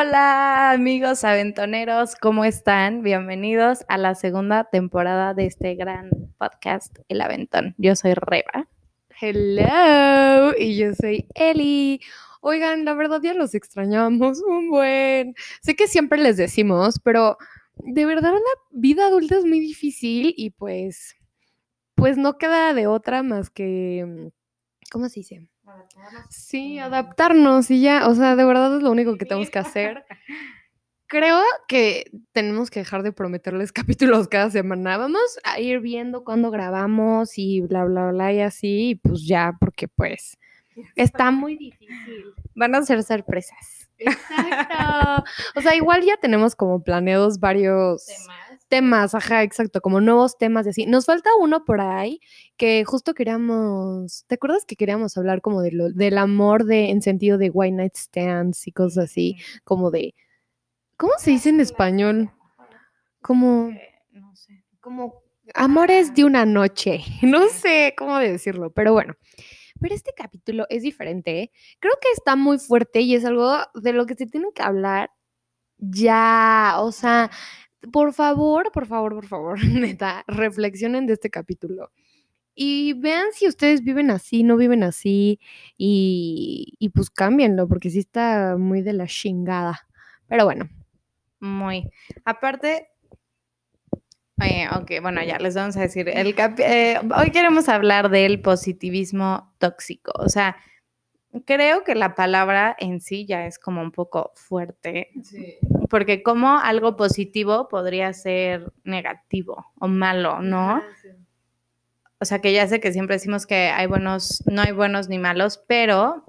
Hola amigos aventoneros, ¿cómo están? Bienvenidos a la segunda temporada de este gran podcast, El Aventón. Yo soy Reba. Hello, y yo soy Eli. Oigan, la verdad ya los extrañamos un buen. Sé que siempre les decimos, pero de verdad la vida adulta es muy difícil y pues, pues no queda de otra más que, ¿cómo se dice? Sí, adaptarnos y ya, o sea, de verdad es lo único que tenemos que hacer. Creo que tenemos que dejar de prometerles capítulos cada semana. Vamos a ir viendo cuándo grabamos y bla, bla, bla y así, y pues ya, porque pues está muy difícil. Van a ser sorpresas. Exacto. O sea, igual ya tenemos como planeados varios temas, ajá, exacto, como nuevos temas y así. Nos falta uno por ahí que justo queríamos, ¿te acuerdas que queríamos hablar como de lo, del amor de, en sentido de white night stands y cosas así, como de, ¿cómo se dice en español? Como, No sé. como amores de una noche, no sé cómo decirlo, pero bueno. Pero este capítulo es diferente, creo que está muy fuerte y es algo de lo que se tiene que hablar ya, o sea, por favor, por favor, por favor, neta, reflexionen de este capítulo. Y vean si ustedes viven así, no viven así, y, y pues cámbienlo, porque sí está muy de la chingada. Pero bueno, Muy. Aparte, eh, ok, bueno, ya les vamos a decir. El capi- eh, hoy queremos hablar del positivismo tóxico. O sea, creo que la palabra en sí ya es como un poco fuerte, porque como algo positivo podría ser negativo o malo, ¿no? O sea, que ya sé que siempre decimos que hay buenos, no hay buenos ni malos, pero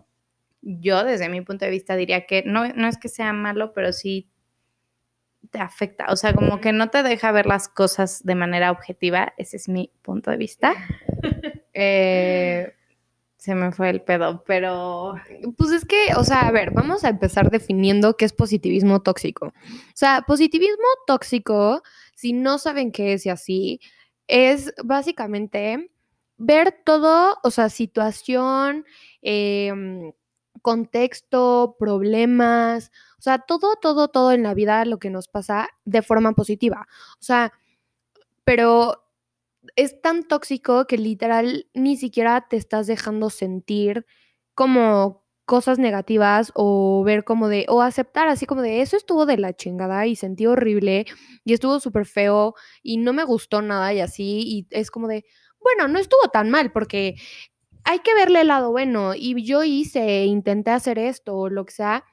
yo desde mi punto de vista diría que no, no es que sea malo, pero sí te afecta. O sea, como que no te deja ver las cosas de manera objetiva. Ese es mi punto de vista. Eh, se me fue el pedo, pero Pues es que, o sea, a ver, vamos a empezar definiendo qué es positivismo tóxico. O sea, positivismo tóxico, si no saben qué es y así, es básicamente ver todo, o sea, situación, em, contexto, problemas, o sea, todo, todo, todo en la vida, lo que nos pasa de forma positiva. O sea, pero es tan tóxico que literal ni siquiera te estás dejando sentir como cosas negativas o ver como de, o aceptar así como de, eso estuvo de la chingada y sentí horrible y estuvo súper feo y no me gustó nada y así, y es como de, bueno, no estuvo tan mal porque hay que verle el lado bueno y yo hice, intenté hacer esto o lo que sea.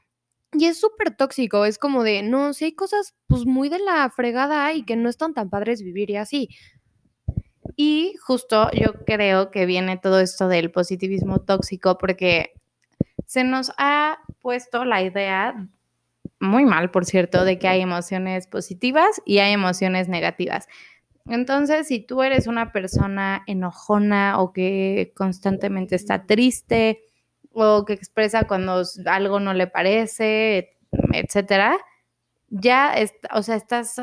Y es súper tóxico, es como de, no, si hay cosas pues muy de la fregada y que no están tan padres vivir y así. Y justo yo creo que viene todo esto del positivismo tóxico porque se nos ha puesto la idea, muy mal por cierto, de que hay emociones positivas y hay emociones negativas. Entonces, si tú eres una persona enojona o que constantemente está triste o que expresa cuando algo no le parece, etcétera, ya, o sea, estás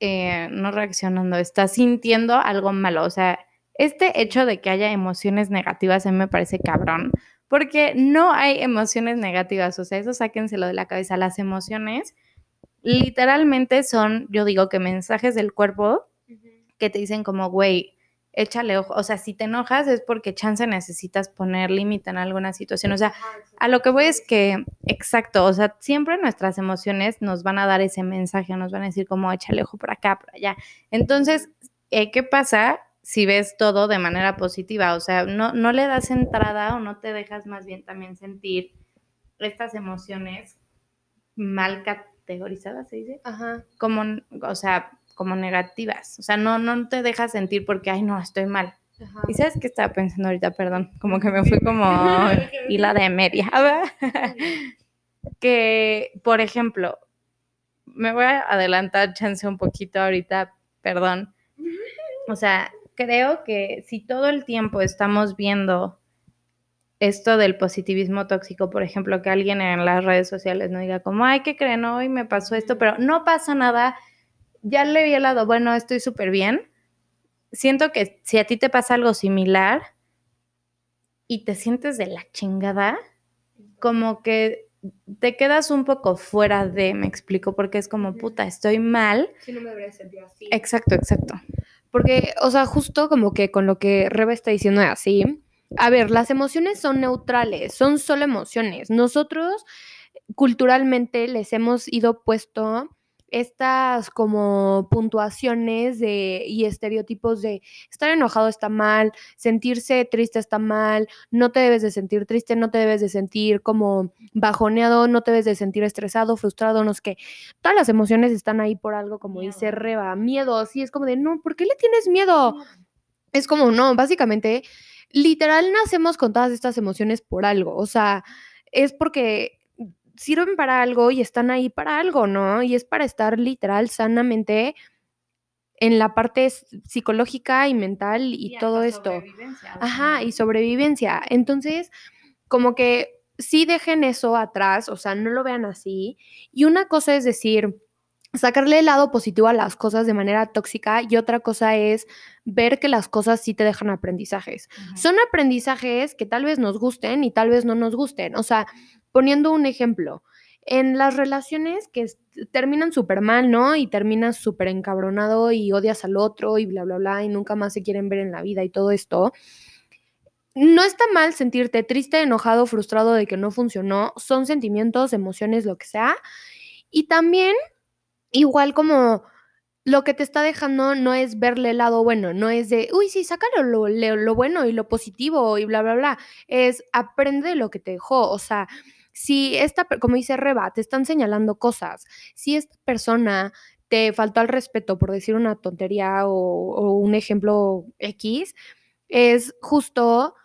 eh, no reaccionando, estás sintiendo algo malo. O sea, este hecho de que haya emociones negativas a mí me parece cabrón, porque no hay emociones negativas. O sea, eso sáquenselo de la cabeza. Las emociones literalmente son, yo digo que mensajes del cuerpo que te dicen como, güey, échale ojo. O sea, si te enojas es porque chance necesitas poner límite en alguna situación. O sea, a lo que voy es que, exacto, o sea, siempre nuestras emociones nos van a dar ese mensaje, nos van a decir como, échale ojo por acá, por allá. Entonces, eh, ¿qué pasa si ves todo de manera positiva? O sea, no, no le das entrada o no te dejas más bien también sentir estas emociones mal categorizadas, ¿se dice? Ajá. Como, o sea, como negativas. O sea, no, no te dejas sentir porque, ay, no, estoy mal. Ajá. ¿Y sabes qué estaba pensando ahorita? Perdón, como que me fui como hila de media. que, por ejemplo, me voy a adelantar chance un poquito ahorita, perdón. O sea, creo que si todo el tiempo estamos viendo esto del positivismo tóxico, por ejemplo, que alguien en las redes sociales no diga como, ay, ¿qué creen? Hoy me pasó esto, pero no pasa nada, ya le vi el lado bueno, estoy súper bien. Siento que si a ti te pasa algo similar y te sientes de la chingada, como que te quedas un poco fuera de, me explico, porque es como, puta, estoy mal. Sí, no me debería sentir así. Exacto, exacto. Porque, o sea, justo como que con lo que Rebe está diciendo así, a ver, las emociones son neutrales, son solo emociones. Nosotros culturalmente les hemos ido puesto estas como puntuaciones de, y estereotipos de estar enojado está mal, sentirse triste está mal, no te debes de sentir triste, no te debes de sentir como bajoneado, no te debes de sentir estresado, frustrado, no sé qué. Todas las emociones están ahí por algo, como dice Reba, miedo, sí, es como de, no, ¿por qué le tienes miedo? Es como, no, básicamente, literal nacemos con todas estas emociones por algo, o sea, es porque sirven para algo y están ahí para algo, ¿no? Y es para estar literal sanamente en la parte psicológica y mental y, todo esto. Ajá, y sobrevivencia. Entonces, como que sí dejen eso atrás, o sea, no lo vean así. Y una cosa es decir, sacarle el lado positivo a las cosas de manera tóxica y otra cosa es ver que las cosas sí te dejan aprendizajes. Son aprendizajes que tal vez nos gusten y tal vez no nos gusten. O sea, poniendo un ejemplo, en las relaciones que terminan súper mal, ¿no? Y terminas súper encabronado y odias al otro y bla, bla, bla, y nunca más se quieren ver en la vida y todo esto. No está mal sentirte triste, enojado, frustrado de que no funcionó. Son sentimientos, emociones, lo que sea. Y también, igual como lo que te está dejando no es verle el lado bueno, no es de, uy, sí, sácalo lo, lo, bueno y lo positivo y bla, bla, bla. Es aprende lo que te dejó. O sea, si esta, como dice Reba, te están señalando cosas, si esta persona te faltó al respeto por decir una tontería o, un ejemplo X, es justo,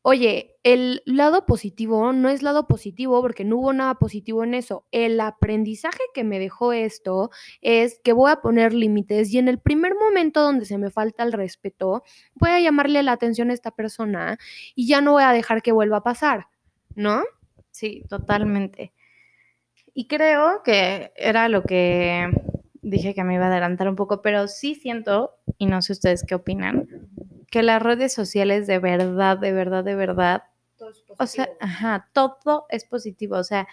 oye, el lado positivo no es lado positivo porque no hubo nada positivo en eso. El aprendizaje que me dejó esto es que voy a poner límites y en el primer momento donde se me falta el respeto, voy a llamarle la atención a esta persona y ya no voy a dejar que vuelva a pasar, ¿no? Sí, totalmente. Y creo que era lo que dije que me iba a adelantar un poco, pero sí siento, y no sé ustedes qué opinan, que las redes sociales de verdad, de verdad, de verdad, o sea, ajá, todo es positivo, o sea,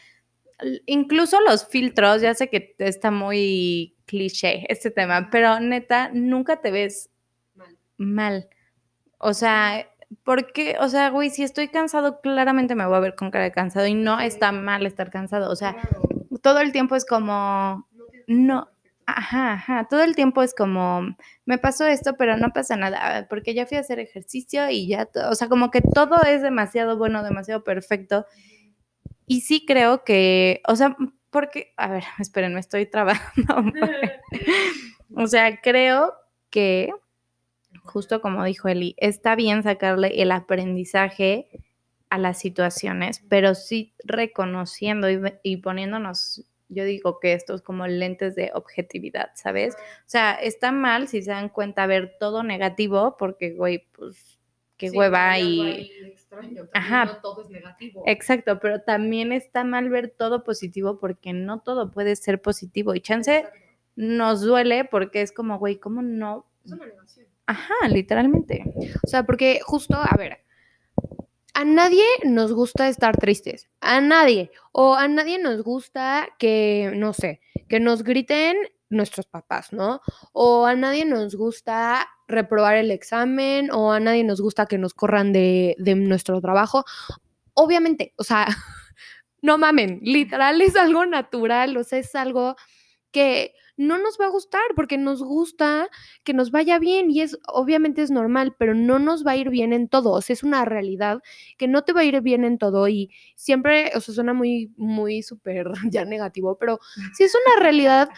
incluso los filtros, ya sé que está muy cliché este tema, pero neta, nunca te ves mal. mal. O sea, porque, o sea, güey, si estoy cansado, claramente me voy a ver con cara de cansado y no está mal estar cansado. O sea, todo el tiempo es como, no, ajá, ajá, todo el tiempo es como, me pasó esto, pero no pasa nada, porque ya fui a hacer ejercicio y ya, o sea, como que todo es demasiado bueno, demasiado perfecto. Y sí creo que, o sea, porque, a ver, esperen, me estoy trabajando. o sea, creo que justo como dijo Eli, está bien sacarle el aprendizaje a las situaciones, pero sí reconociendo y, poniéndonos, yo digo que estos como lentes de objetividad, ¿sabes? O sea, está mal si se dan cuenta ver todo negativo, porque, güey, pues, qué hueva y... Ajá. todo es negativo. Exacto, pero también está mal ver todo positivo porque no todo puede ser positivo y chance nos duele porque es como, güey, ¿cómo no? Es una negación Ajá, literalmente. O sea, porque justo, a ver, a nadie nos gusta estar tristes, a nadie, o a nadie nos gusta que, no sé, que nos griten nuestros papás, ¿no? O a nadie nos gusta reprobar el examen, o a nadie nos gusta que nos corran de, de nuestro trabajo. Obviamente, o sea, no mamen, literal es algo natural, o sea, es algo que no nos va a gustar porque nos gusta que nos vaya bien y es obviamente es normal, pero no nos va a ir bien en todo, o sea, es una realidad que no te va a ir bien en todo y siempre, o sea, suena muy muy súper ya negativo, pero sí es una realidad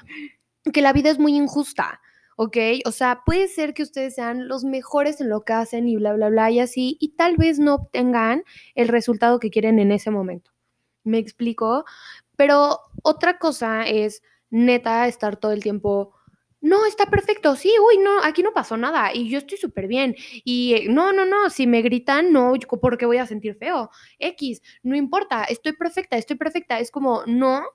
que la vida es muy injusta. ¿ok? O sea, puede ser que ustedes sean los mejores en lo que hacen y bla, bla, bla y así, y tal vez no obtengan el resultado que quieren en ese momento. ¿Me explico? Pero otra cosa es neta estar todo el tiempo, no, está perfecto, sí, uy, no, aquí no pasó nada y yo estoy súper bien. Y eh, no, no, no, si me gritan, no, porque voy a sentir feo. X, no importa, estoy perfecta, estoy perfecta. Es como, no,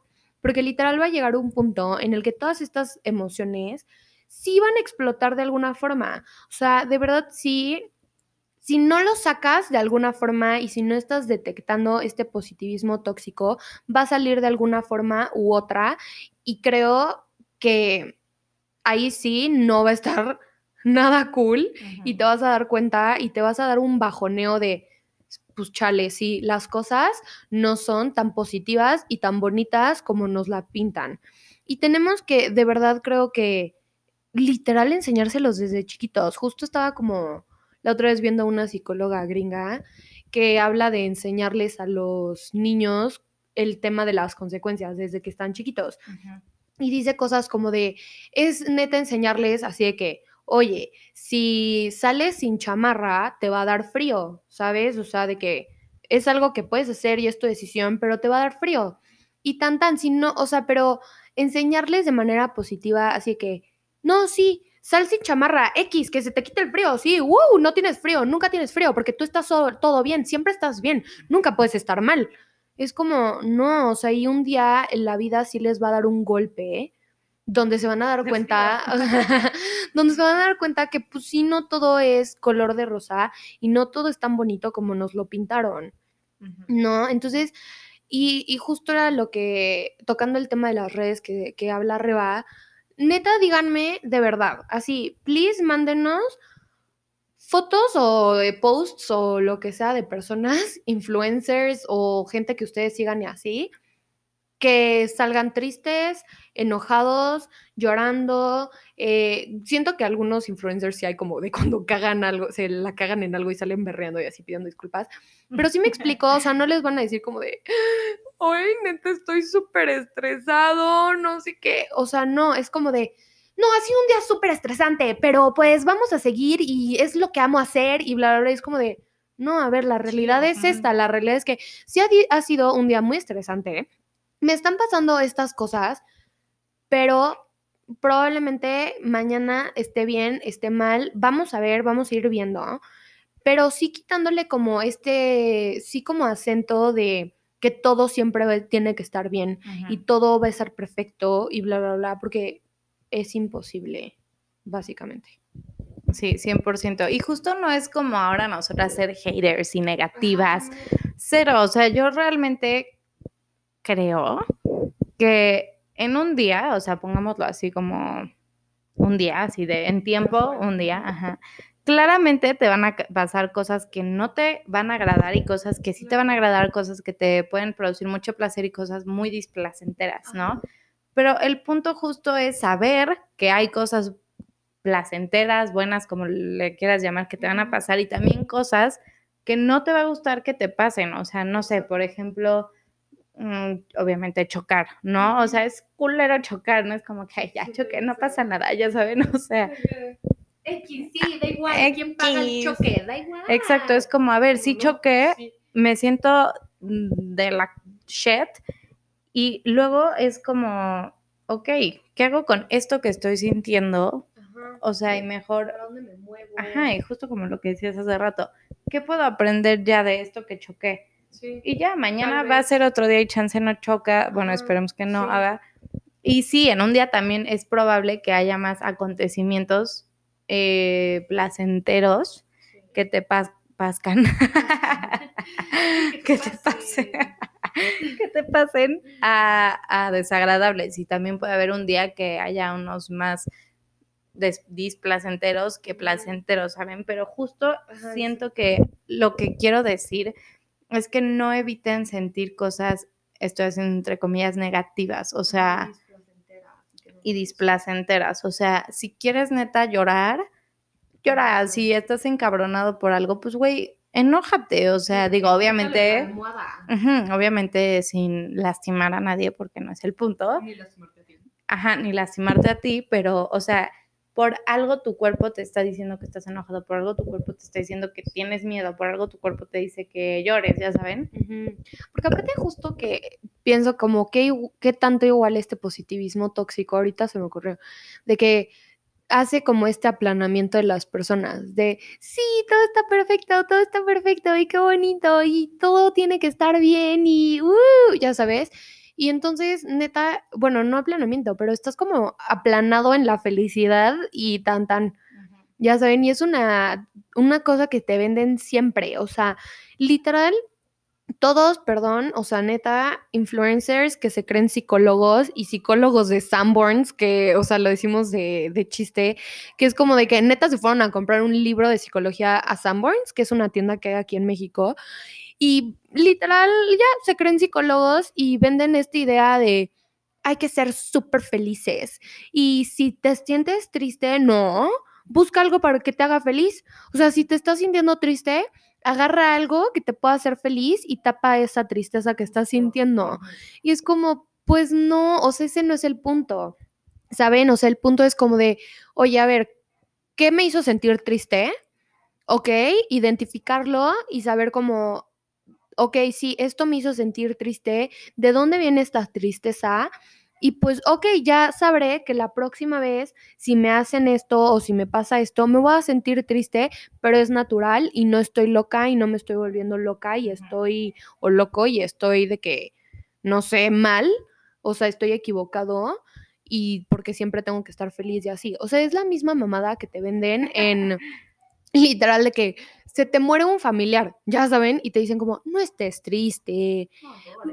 porque literal va a llegar un punto en el que todas estas emociones sí van a explotar de alguna forma. O sea, de verdad sí si no lo sacas de alguna forma y si no estás detectando este positivismo tóxico, va a salir de alguna forma u otra y creo que ahí sí no va a estar nada cool y te vas a dar cuenta y te vas a dar un bajoneo de, pues chale, sí, las cosas no son tan positivas y tan bonitas como nos la pintan. Y tenemos que, de verdad, creo que literal enseñárselos desde chiquitos. Justo estaba como la otra vez viendo a una psicóloga gringa que habla de enseñarles a los niños el tema de las consecuencias desde que están chiquitos. Y dice cosas como de, es neta enseñarles así de que, oye, si sales sin chamarra, te va a dar frío, ¿sabes? O sea, de que es algo que puedes hacer y es tu decisión, pero te va a dar frío. Y tan tan, si no, o sea, pero enseñarles de manera positiva, así que, no, sí, sal sin chamarra, X, que se te quite el frío, sí, wow, no tienes frío, nunca tienes frío, porque tú estás todo bien, siempre estás bien, nunca puedes estar mal. Es como, no, o sea, y un día en la vida sí les va a dar un golpe, donde se van a dar cuenta, donde se van a dar cuenta que pues sí, no todo es color de rosa y no todo es tan bonito como nos lo pintaron, ¿no? Entonces, y, y, justo era lo que, tocando el tema de las redes que, que habla Reba, neta, díganme de verdad, así, please, mándenos fotos o posts o lo que sea de personas, influencers o gente que ustedes sigan y así, que salgan tristes, enojados, llorando. Eh, siento que algunos influencers sí hay como de cuando cagan algo, se la cagan en algo y salen berreando y así pidiendo disculpas. Pero sí me explico, o sea, no les van a decir como de, hoy neta estoy súper estresado, no sé qué. O sea, no, es como de, no, ha sido un día súper estresante, pero pues vamos a seguir y es lo que amo hacer y bla, bla, bla. Es como de, no, a ver, la realidad es esta, la realidad es que sí ha, ha sido un día muy estresante me están pasando estas cosas, pero probablemente mañana esté bien, esté mal, vamos a ver, vamos a ir viendo, pero sí quitándole como este, sí como acento de que todo siempre tiene que estar bien y todo va a estar perfecto y bla, bla, bla, porque es imposible, básicamente. Sí, 100%. Y justo no es como ahora nosotras ser haters y negativas. Cero. O sea, yo realmente creo que en un día, o sea, pongámoslo así como un día, así de en tiempo, un día, ajá. Claramente te van a pasar cosas que no te van a agradar y cosas que sí te van a agradar, cosas que te pueden producir mucho placer y cosas muy displacenteras, ¿no? Pero el punto justo es saber que hay cosas placenteras, buenas, como le quieras llamar, que te van a pasar y también cosas que no te va a gustar que te pasen. O sea, no sé, por ejemplo, Mm, obviamente chocar, ¿no? O sea, es culero chocar, no es como que ya choqué, no pasa nada, ya saben, o sea. X, sí, da igual, ¿quién paga el choque? Da igual. Exacto, es como, a ver, si choqué, me siento de la shit y luego es como, ok, ¿qué hago con esto que estoy sintiendo? O sea, y mejor. dónde me muevo? Ajá, y justo como lo que decías hace rato, ¿qué puedo aprender ya de esto que choqué? y ya, mañana va a ser otro día y chance no choca. Bueno, esperemos que no haga. Y sí, en un día también es probable que haya más acontecimientos eh, placenteros que te pascan. que te que te pasen a, desagradables. Y también puede haber un día que haya unos más displacenteros que placenteros, ¿saben? Pero justo siento que lo que quiero decir es que no eviten sentir cosas, estoy haciendo entre comillas, negativas, o sea, y displacenteras. O sea, si quieres neta llorar, llora. Si estás encabronado por algo, pues güey, enójate. O sea, digo, obviamente, obviamente sin lastimar a nadie, porque no es el punto. Ni lastimarte a ti. Ajá, ni lastimarte a ti, pero, o sea, por algo tu cuerpo te está diciendo que estás enojado, por algo tu cuerpo te está diciendo que tienes miedo, por algo tu cuerpo te dice que llores, ya saben. Porque aparte justo que pienso como que qué tanto igual este positivismo tóxico, ahorita se me ocurrió, de que hace como este aplanamiento de las personas, de sí, todo está perfecto, todo está perfecto y qué bonito y todo tiene que estar bien y uh, ya sabes. Y entonces, neta, bueno, no aplanamiento, pero estás como aplanado en la felicidad y tan, tan. Ya saben, y es una, una cosa que te venden siempre. O sea, literal, todos, perdón, o sea, neta, influencers que se creen psicólogos y psicólogos de Sanborns, que, o sea, lo decimos de, de, chiste, que es como de que neta se fueron a comprar un libro de psicología a Sanborns, que es una tienda que hay aquí en México, y literal ya se creen psicólogos y venden esta idea de hay que ser súper felices. Y si te sientes triste, no, busca algo para que te haga feliz. O sea, si te estás sintiendo triste, agarra algo que te pueda hacer feliz y tapa esa tristeza que estás sintiendo. Y es como, pues no, o sea, ese no es el punto. ¿Saben? O sea, el punto es como de, oye, a ver, ¿qué me hizo sentir triste? Ok, identificarlo y saber cómo, ok, sí, esto me hizo sentir triste, ¿de dónde viene esta tristeza? Y pues, ok, ya sabré que la próxima vez, si me hacen esto o si me pasa esto, me voy a sentir triste, pero es natural y no estoy loca y no me estoy volviendo loca y estoy, o loco y estoy de que, no sé, mal, o sea, estoy equivocado y porque siempre tengo que estar feliz y así. O sea, es la misma mamada que te venden en literal de que se te muere un familiar, ya saben, y te dicen como, no estés triste,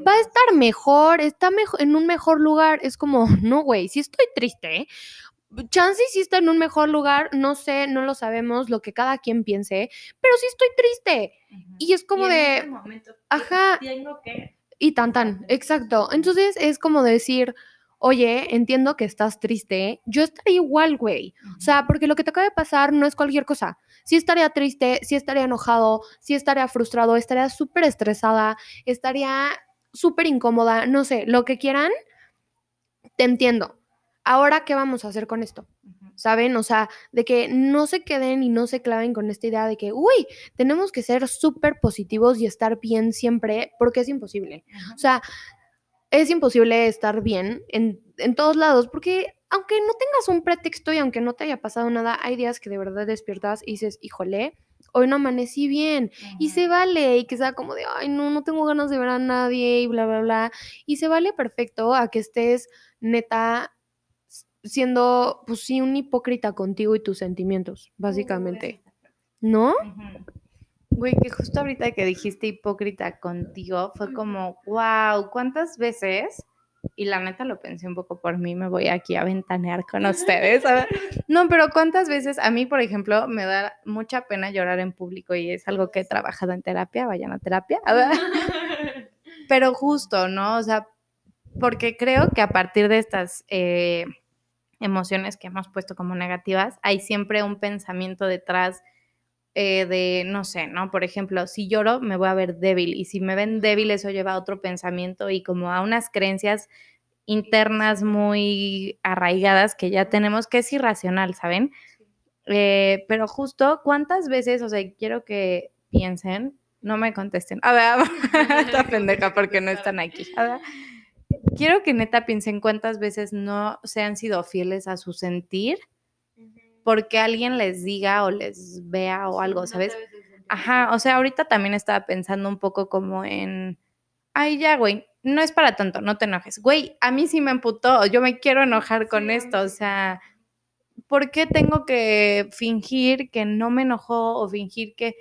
va a estar mejor, está mejor, en un mejor lugar. Es como, no, güey, si estoy triste, chance sí está en un mejor lugar, no sé, no lo sabemos, lo que cada quien piense, pero sí estoy triste. Y es como de, ajá, y tan tan, exacto. Entonces es como decir, oye, entiendo que estás triste, yo estaría igual, güey. O sea, porque lo que te acaba de pasar no es cualquier cosa. Si estaría triste, si estaría enojado, si estaría frustrado, estaría súper estresada, estaría súper incómoda, no sé, lo que quieran, te entiendo. Ahora, ¿qué vamos a hacer con esto? ¿Saben? O sea, de que no se queden y no se claven con esta idea de que, uy, tenemos que ser súper positivos y estar bien siempre, porque es imposible. O sea, es imposible estar bien en, en, todos lados, porque aunque no tengas un pretexto y aunque no te haya pasado nada, hay días que de verdad despiertas y dices, híjole, hoy no amanecí bien, y se vale, y que sea como de, ay, no, no tengo ganas de ver a nadie, y bla, bla, bla, y se vale perfecto a que estés neta siendo, pues sí, un hipócrita contigo y tus sentimientos, básicamente. ¿No? Güey, que justo ahorita que dijiste hipócrita contigo, fue como, wow, ¿cuántas veces? Y la neta lo pensé un poco por mí, me voy aquí a ventanear con ustedes. No, pero ¿cuántas veces a mí, por ejemplo, me da mucha pena llorar en público y es algo que he trabajado en terapia, vayan a terapia. Pero justo, ¿no? O sea, porque creo que a partir de estas eh, emociones que hemos puesto como negativas, hay siempre un pensamiento detrás eh, de, no sé, ¿no? Por ejemplo, si lloro, me voy a ver débil y si me ven débil, eso lleva a otro pensamiento y como a unas creencias internas muy arraigadas que ya tenemos, que es irracional, ¿saben? Eh, pero justo, ¿cuántas veces, o sea, quiero que piensen, no me contesten, a ver, esta pendeja porque no están aquí, a ver. Quiero que neta piensen cuántas veces no se han sido fieles a su sentir porque alguien les diga o les vea o algo, ¿sabes? Ajá, o sea, ahorita también estaba pensando un poco como en, ay, ya, güey, no es para tanto, no te enojes. Güey, a mí sí me emputó, yo me quiero enojar con esto, o sea, ¿por qué tengo que fingir que no me enojó o fingir que,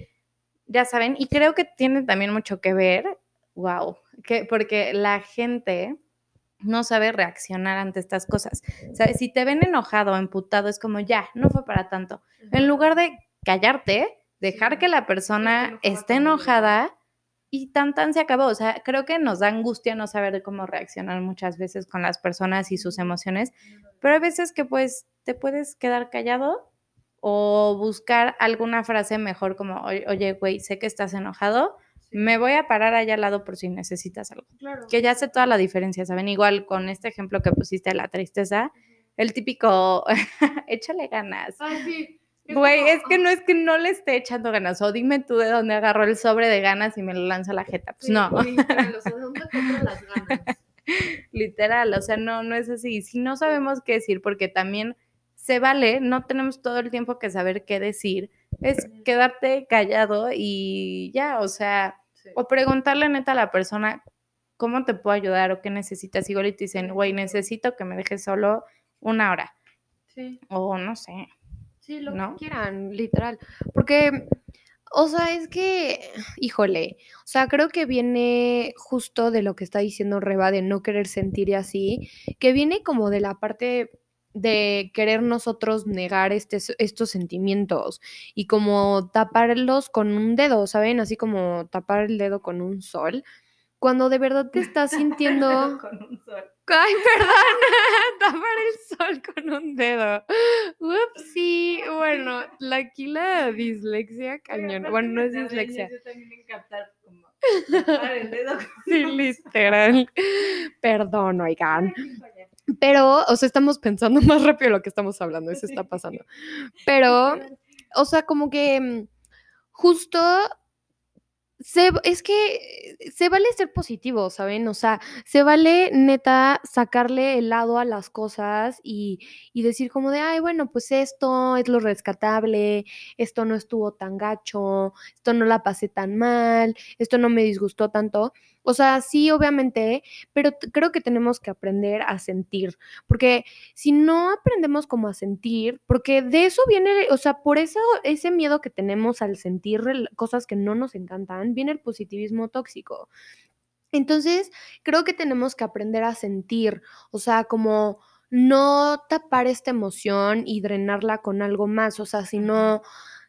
ya saben? Y creo que tiene también mucho que ver, wow, que porque la gente no sabe reaccionar ante estas cosas. ¿Sabes? Si te ven enojado o emputado, es como ya, no fue para tanto. En lugar de callarte, dejar que la persona esté enojada y tan tan se acabó. O sea, creo que nos da angustia no saber cómo reaccionar muchas veces con las personas y sus emociones, pero hay veces que pues te puedes quedar callado o buscar alguna frase mejor como, oye, güey, sé que estás enojado, me voy a parar allá al lado por si necesitas algo. Que ya hace toda la diferencia, ¿saben? Igual con este ejemplo que pusiste de la tristeza, el típico, échale ganas. Ay, Güey, es que no es que no le esté echando ganas, o dime tú de dónde agarró el sobre de ganas y me lo lanza la jeta. Pues no. Literal, o sea, dónde las ganas? literal, o sea, no, no es así. Si no sabemos qué decir, porque también se vale, no tenemos todo el tiempo que saber qué decir, es quedarte callado y ya, o sea, o preguntarle neta a la persona cómo te puedo ayudar o qué necesitas. Igual y te dicen, güey, necesito que me dejes solo una hora. Sí. O no sé. Sí, lo ¿No? que quieran, literal. Porque, o sea, es que, híjole, o sea, creo que viene justo de lo que está diciendo Reba, de no querer sentir y así, que viene como de la parte de querer nosotros negar este, estos sentimientos y como taparlos con un dedo, ¿saben? Así como tapar el dedo con un sol. Cuando de verdad te estás sintiendo... Con un sol. Ay, perdón, tapar el sol con un dedo. Ups, sí, bueno, aquí la dislexia cañón. Bueno, no es dislexia. Yo también captar como tapar el dedo. Sí, literal. Perdón, oigan. Pero, o sea, estamos pensando más rápido lo que estamos hablando, eso está pasando. Pero, o sea, como que mm, justo se, es que se vale ser positivo, ¿saben? O sea, se vale neta sacarle el lado a las cosas y, y decir como de, ay, bueno, pues esto es lo rescatable, esto no estuvo tan gacho, esto no la pasé tan mal, esto no me disgustó tanto. O sea, sí, obviamente, pero t- creo que tenemos que aprender a sentir, porque si no aprendemos como a sentir, porque de eso viene, o sea, por eso ese miedo que tenemos al sentir cosas que no nos encantan, viene el positivismo tóxico. Entonces, creo que tenemos que aprender a sentir, o sea, como no tapar esta emoción y drenarla con algo más, o sea, sino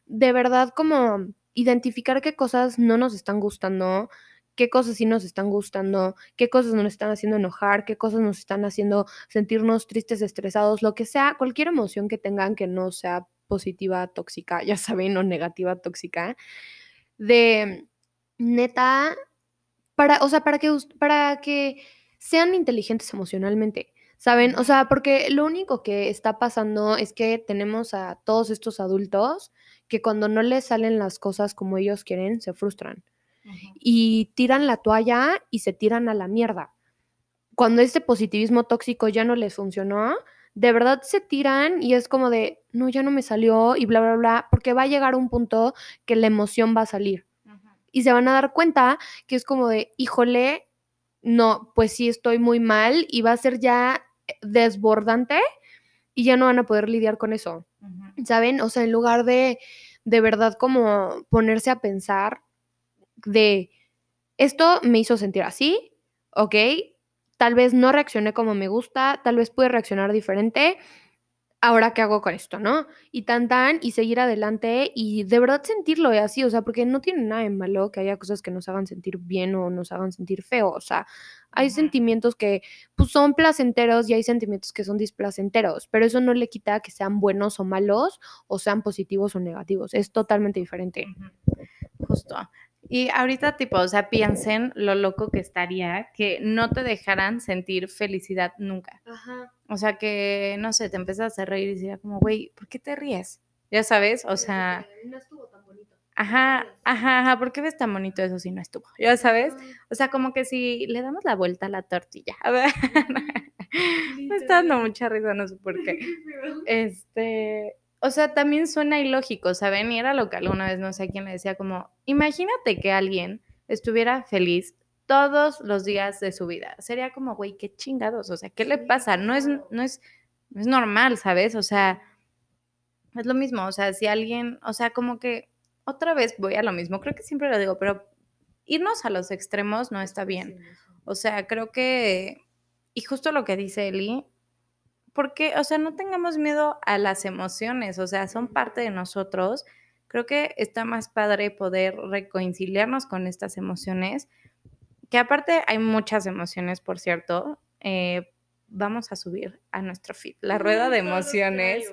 de verdad como identificar qué cosas no nos están gustando, qué cosas sí nos están gustando, qué cosas nos están haciendo enojar, qué cosas nos están haciendo sentirnos tristes, estresados, lo que sea, cualquier emoción que tengan que no sea positiva, tóxica, ya saben, o negativa, tóxica, de neta, para, o sea, para que, para que sean inteligentes emocionalmente, ¿saben? O sea, porque lo único que está pasando es que tenemos a todos estos adultos que cuando no les salen las cosas como ellos quieren, se frustran y tiran la toalla y se tiran a la mierda. Cuando este positivismo tóxico ya no les funcionó, de verdad se tiran y es como de, no, ya no me salió y bla, bla, bla, porque va a llegar un punto que la emoción va a salir y se van a dar cuenta que es como de, híjole, no, pues sí estoy muy mal y va a ser ya desbordante y ya no van a poder lidiar con eso. ¿Saben? O sea, en lugar de de verdad como ponerse a pensar de esto me hizo sentir así, ok, tal vez no reaccioné como me gusta, tal vez pude reaccionar diferente, ahora qué hago con esto, ¿no? Y tan tan y seguir adelante y de verdad sentirlo y así, o sea, porque no tiene nada de malo que haya cosas que nos hagan sentir bien o nos hagan sentir feo, o sea, hay sentimientos que pues son placenteros y hay sentimientos que son displacenteros, pero eso no le quita que sean buenos o malos o sean positivos o negativos, es totalmente diferente. Justo. Y ahorita, tipo, o sea, piensen lo loco que estaría que no te dejaran sentir felicidad nunca. Ajá. O sea, que, no sé, te empiezas a reír y sería como, güey, ¿por qué te ríes? Ya sabes, o sea, no estuvo tan bonito. ajá, ajá, ajá, ¿por qué ves tan bonito eso si no estuvo? Ya sabes, o sea, como que si le damos la vuelta a la tortilla, a ver, me está dando mucha risa, no sé por qué. Este, o sea, también suena ilógico, ¿saben? Y era lo que alguna vez no sé a quién le decía como, imagínate que alguien estuviera feliz todos los días de su vida. Sería como, güey, qué chingados, o sea, ¿qué le pasa? No es, no es, no es normal, ¿sabes? O sea, es lo mismo, o sea, si alguien, o sea, como que otra vez voy a lo mismo, creo que siempre lo digo, pero irnos a los extremos no está bien. O sea, creo que, y justo lo que dice Eli, porque, o sea, no tengamos miedo a las emociones, o sea, son parte de nosotros. Creo que está más padre poder reconciliarnos con estas emociones, que aparte hay muchas emociones, por cierto. Eh, vamos a subir a nuestro feed la rueda de emociones.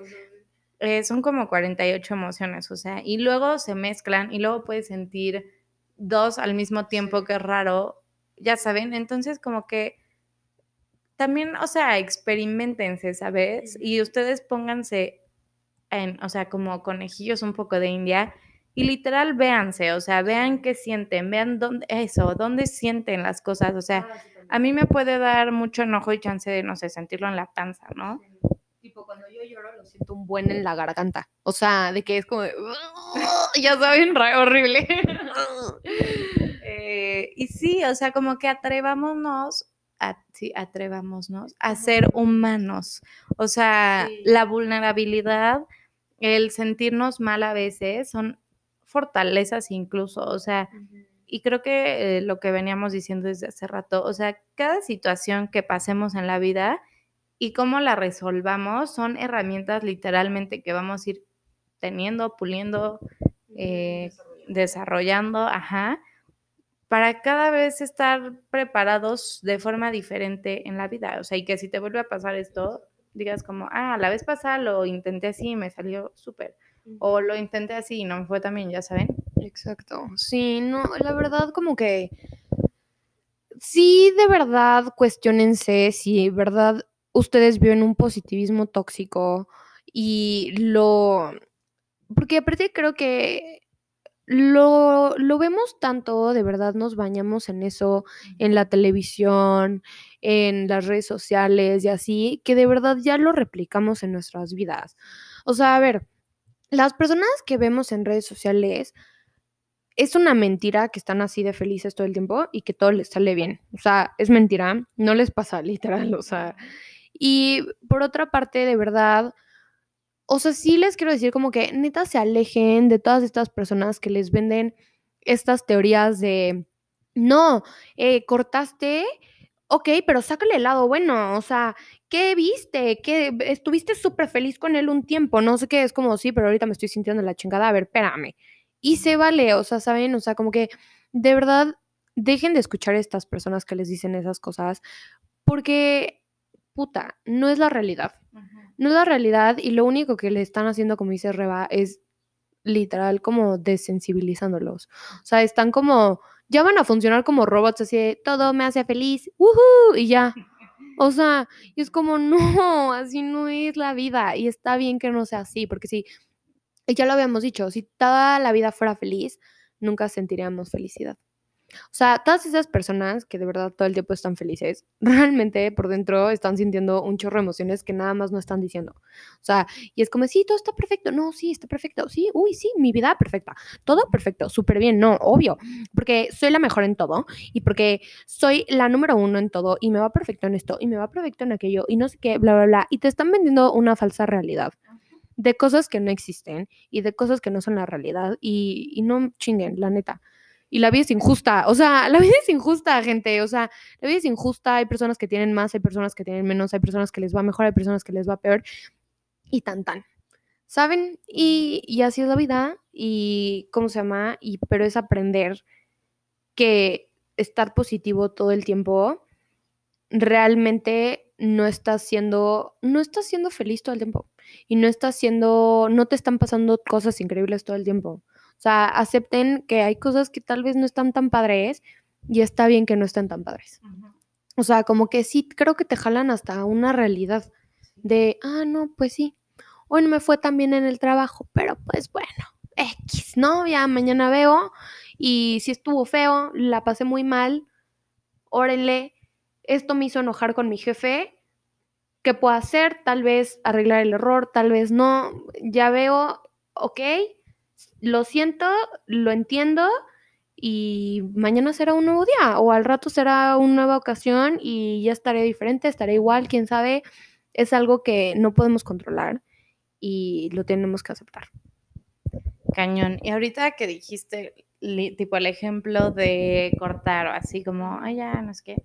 Eh, son como 48 emociones, o sea, y luego se mezclan y luego puedes sentir dos al mismo tiempo, que es raro, ya saben, entonces como que también, o sea, experimentense, ¿sabes? Y ustedes pónganse en, o sea, como conejillos un poco de India y literal véanse, o sea, vean qué sienten, vean dónde, eso, dónde sienten las cosas, o sea, a mí me puede dar mucho enojo y chance de, no sé, sentirlo en la panza, ¿no? Tipo, cuando yo lloro lo siento un buen en la garganta. O sea, de que es como de... ya saben, horrible. Eh, y sí, o sea, como que atrevámonos, atrevámonos a ser humanos. O sea, Sí. la vulnerabilidad el sentirnos mal a veces son fortalezas incluso, o sea, y creo que eh, lo que veníamos diciendo desde hace rato, o sea, cada situación que pasemos en la vida y cómo la resolvamos son herramientas literalmente que vamos a ir teniendo, puliendo, eh, desarrollando, ajá, para cada vez estar preparados de forma diferente en la vida. O sea, y que si te vuelve a pasar esto, digas como, ah, la vez pasada lo intenté así y me salió súper. O lo intenté así y no me fue tan bien, ya saben. Exacto. Sí, no, la verdad como que sí, de verdad, cuestionense si verdad ustedes viven un positivismo tóxico y lo... Porque aparte creo que lo, lo vemos tanto, de verdad nos bañamos en eso, en la televisión, en las redes sociales y así, que de verdad ya lo replicamos en nuestras vidas. O sea, a ver, las personas que vemos en redes sociales es una mentira que están así de felices todo el tiempo y que todo les sale bien. O sea, es mentira, no les pasa literal, o sea. Y por otra parte, de verdad, o sea, sí les quiero decir como que neta se alejen de todas estas personas que les venden estas teorías de, no, eh, cortaste, ok, pero sácale el lado bueno, o sea, ¿qué viste? ¿Qué, estuviste súper feliz con él un tiempo, no sé qué, es como, sí, pero ahorita me estoy sintiendo la chingada, a ver, espérame. Y se vale, o sea, ¿saben? O sea, como que de verdad dejen de escuchar a estas personas que les dicen esas cosas, porque, puta, no es la realidad. No es la realidad y lo único que le están haciendo, como dice Reba, es literal como desensibilizándolos. O sea, están como, ya van a funcionar como robots, así de, todo me hace feliz, ¡Woohoo! y ya. O sea, y es como, no, así no es la vida. Y está bien que no sea así, porque si ya lo habíamos dicho, si toda la vida fuera feliz, nunca sentiríamos felicidad. O sea, todas esas personas que de verdad todo el tiempo están felices, realmente por dentro están sintiendo un chorro de emociones que nada más no están diciendo. O sea, y es como, sí, todo está perfecto. No, sí, está perfecto. Sí, uy, sí, mi vida perfecta. Todo perfecto, súper bien. No, obvio. Porque soy la mejor en todo y porque soy la número uno en todo y me va perfecto en esto y me va perfecto en aquello y no sé qué, bla, bla, bla. Y te están vendiendo una falsa realidad de cosas que no existen y de cosas que no son la realidad y, no chinguen, la neta. Y la vida es injusta, o sea, la vida es injusta, gente, o sea, la vida es injusta, hay personas que tienen más, hay personas que tienen menos, hay personas que les va mejor, hay personas que les va peor y tan tan. ¿Saben? Y, así es la vida y, ¿cómo se llama? Y, pero es aprender que estar positivo todo el tiempo realmente no estás siendo, no estás siendo feliz todo el tiempo y no estás siendo, no te están pasando cosas increíbles todo el tiempo. O sea, acepten que hay cosas que tal vez no están tan padres y está bien que no estén tan padres. O sea, como que sí, creo que te jalan hasta una realidad de, ah, no, pues sí, hoy no me fue tan bien en el trabajo, pero pues bueno, X, ¿no? Ya mañana veo y si estuvo feo, la pasé muy mal, órenle, esto me hizo enojar con mi jefe, ¿qué puedo hacer? Tal vez arreglar el error, tal vez no. Ya veo, ok, lo siento, lo entiendo y mañana será un nuevo día o al rato será una nueva ocasión y ya estaré diferente, estaré igual, quién sabe. Es algo que no podemos controlar y lo tenemos que aceptar. Cañón. Y ahorita que dijiste, tipo el ejemplo de cortar o así como, ay, ya, no es que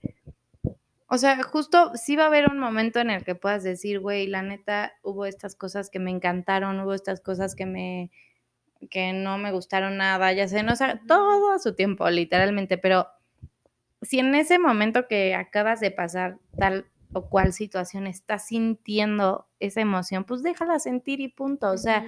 o sea, justo sí va a haber un momento en el que puedas decir, güey, la neta, hubo estas cosas que me encantaron, hubo estas cosas que me que no me gustaron nada, ya sé, no, o sea, todo a su tiempo, literalmente, pero si en ese momento que acabas de pasar tal o cual situación estás sintiendo esa emoción, pues déjala sentir y punto, o sea,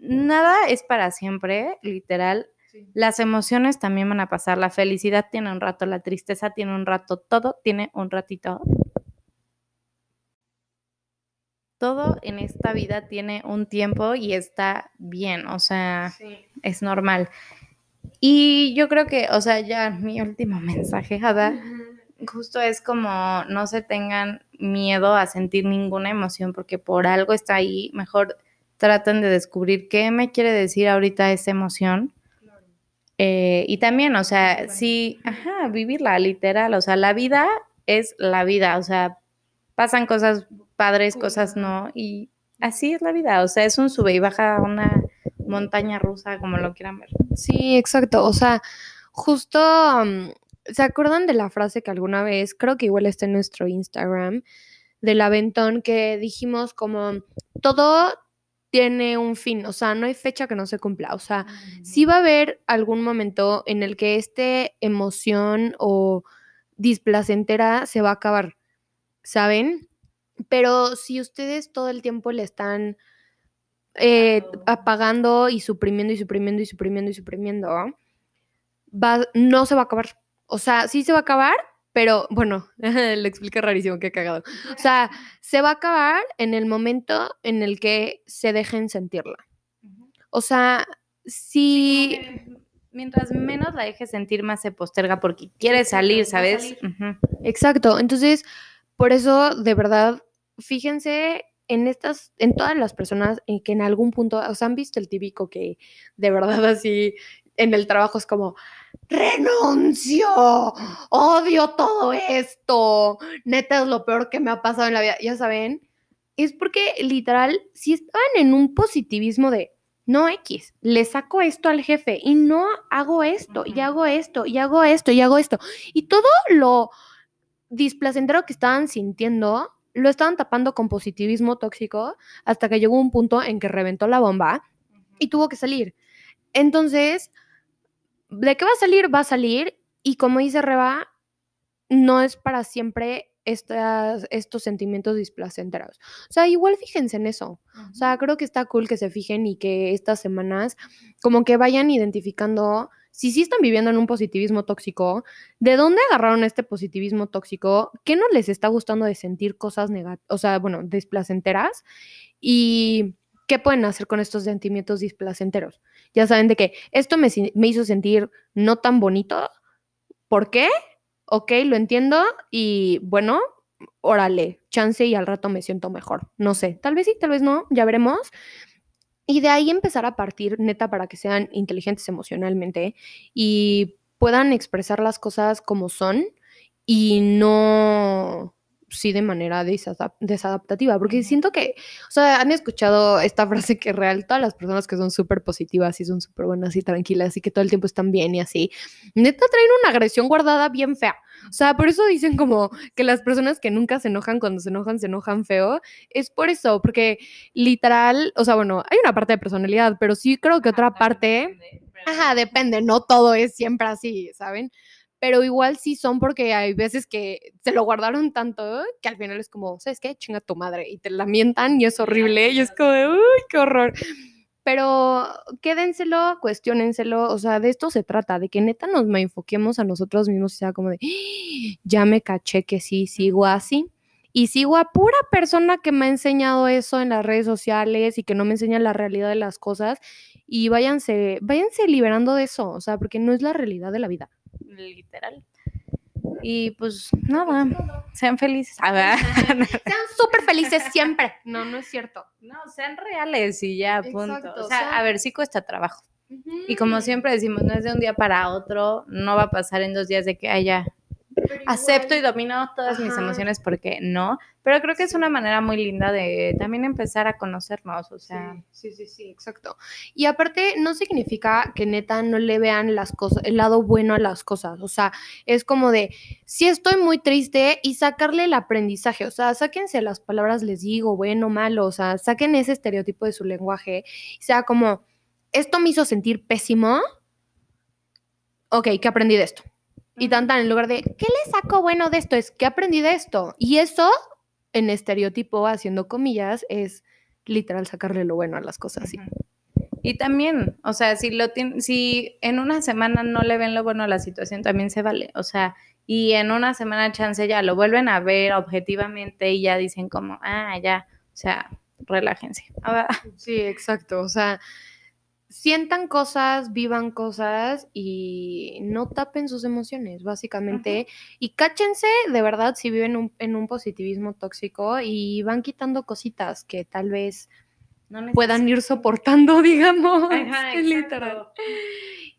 nada es para siempre, literal, las emociones también van a pasar, la felicidad tiene un rato, la tristeza tiene un rato, todo tiene un ratito. Todo en esta vida tiene un tiempo y está bien, o sea, es normal. Y yo creo que, o sea, ya mi último mensaje, Ada, justo es como no se tengan miedo a sentir ninguna emoción porque por algo está ahí, mejor traten de descubrir qué me quiere decir ahorita esa emoción. Eh, y también, o sea, sí, ajá, vivirla literal, o sea, la vida es la vida, o sea, pasan cosas padres, cosas no, y así es la vida, o sea, es un sube y baja, una montaña rusa, como lo quieran ver. Sí, exacto. O sea, justo, mm, ¿se acuerdan de la frase que alguna vez, creo que igual está en nuestro Instagram, del aventón que dijimos como todo tiene un fin, o sea, no hay fecha que no se cumpla, o sea, sí va a haber algún momento en el que este emoción o displacentera se va a acabar, ¿saben? Pero si ustedes todo el tiempo le están eh, apagando y suprimiendo y suprimiendo y suprimiendo y suprimiendo, va, no se va a acabar. O sea, sí se va a acabar, pero bueno, le expliqué rarísimo, qué cagado. O sea, se va a acabar en el momento en el que se dejen sentirla. O sea, si... mientras menos la dejes sentir, más se posterga porque quiere salir, ¿sabes? Exacto. Entonces, por eso, de verdad, fíjense en estas, en todas las personas en que en algún punto, os han visto el típico que de verdad así en el trabajo es como, renuncio, odio todo esto, neta es lo peor que me ha pasado en la vida, ya saben, es porque literal, si estaban en un positivismo de, no X, le saco esto al jefe y no hago esto, y hago esto, y hago esto, y hago esto, y todo lo displacentero que estaban sintiendo, lo estaban tapando con positivismo tóxico hasta que llegó un punto en que reventó la bomba y tuvo que salir. Entonces, de qué va a salir, va a salir. Y como dice Reba, no es para siempre estas, estos sentimientos displacenteros. O sea, igual fíjense en eso. O sea, creo que está cool que se fijen y que estas semanas como que vayan identificando si sí están viviendo en un positivismo tóxico, ¿de dónde agarraron este positivismo tóxico? ¿Qué no les está gustando de sentir cosas negativas, o sea, bueno, displacenteras? Y ¿qué pueden hacer con estos sentimientos displacenteros? Ya saben de que esto me, hizo sentir no tan bonito. ¿Por qué? Ok, lo entiendo y bueno, órale, chance y al rato me siento mejor. No sé, tal vez sí, tal vez no, ya veremos. Y de ahí empezar a partir, neta, para que sean inteligentes emocionalmente y puedan expresar las cosas como son y no sí de manera desadaptativa, porque siento que, o sea, han escuchado esta frase que real, todas las personas que son súper positivas y son súper buenas y tranquilas y que todo el tiempo están bien y así, neta traen una agresión guardada bien fea. O sea, por eso dicen como que las personas que nunca se enojan cuando se enojan, se enojan feo, es por eso, porque literal, o sea, bueno, hay una parte de personalidad, pero sí creo que otra parte, ajá, depende, no todo es siempre así, ¿saben? Pero igual sí son porque hay veces que se lo guardaron tanto que al final es como, ¿sabes qué? Chinga tu madre y te lamentan y es horrible y es como de, uy, qué horror. Pero quédenselo, cuestionenselo, o sea, de esto se trata, de que neta nos enfoquemos a nosotros mismos y sea como de, ¡Ah! ya me caché que sí, sigo así. Y sigo a pura persona que me ha enseñado eso en las redes sociales y que no me enseña la realidad de las cosas. Y váyanse, váyanse liberando de eso, o sea, porque no es la realidad de la vida literal. Y pues nada, sean felices. sean súper felices siempre. No, no es cierto. No, sean reales y ya, punto. o sea, a ver, sí cuesta trabajo. Y como siempre decimos, no es de un día para otro, no va a pasar en dos días de que haya acepto y domino todas mis emociones porque no, pero creo que es una manera muy linda de también empezar a conocernos, o sea. Sí, sí, sí, exacto. Y aparte no significa que neta no le vean las cosas, el lado bueno a las cosas, o sea, es como de, si estoy muy triste y sacarle el aprendizaje, o sea, sáquense las palabras, les digo, bueno, malo, o sea, saquen ese estereotipo de su lenguaje, y sea como, esto me hizo sentir pésimo, ok, ¿qué aprendí de esto? Y tan en lugar de, ¿qué le saco bueno de esto? Es, ¿qué aprendí de esto? Y eso, en estereotipo, haciendo comillas, es literal sacarle lo bueno a las cosas. Y también, o sea, si, lo si en una semana no le ven lo bueno a la situación, también se vale. O sea, y en una semana chance ya lo vuelven a ver objetivamente y ya dicen como, ah, ya, o sea, relájense. Sí, exacto. O sea, sientan cosas, vivan cosas y no tapen sus emociones, básicamente. Y cáchense de verdad si viven en un positivismo tóxico y van quitando cositas que tal vez no puedan ir soportando, digamos. literal.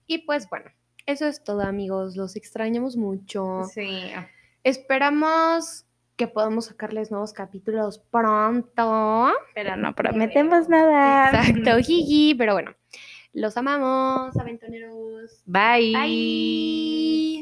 Y pues bueno, eso es todo, amigos. Los extrañamos mucho. Sí. Esperamos que podamos sacarles nuevos capítulos pronto. Pero no prometemos nada. Exacto, jiji, pero bueno. Los amamos, aventureros. Bye. Bye.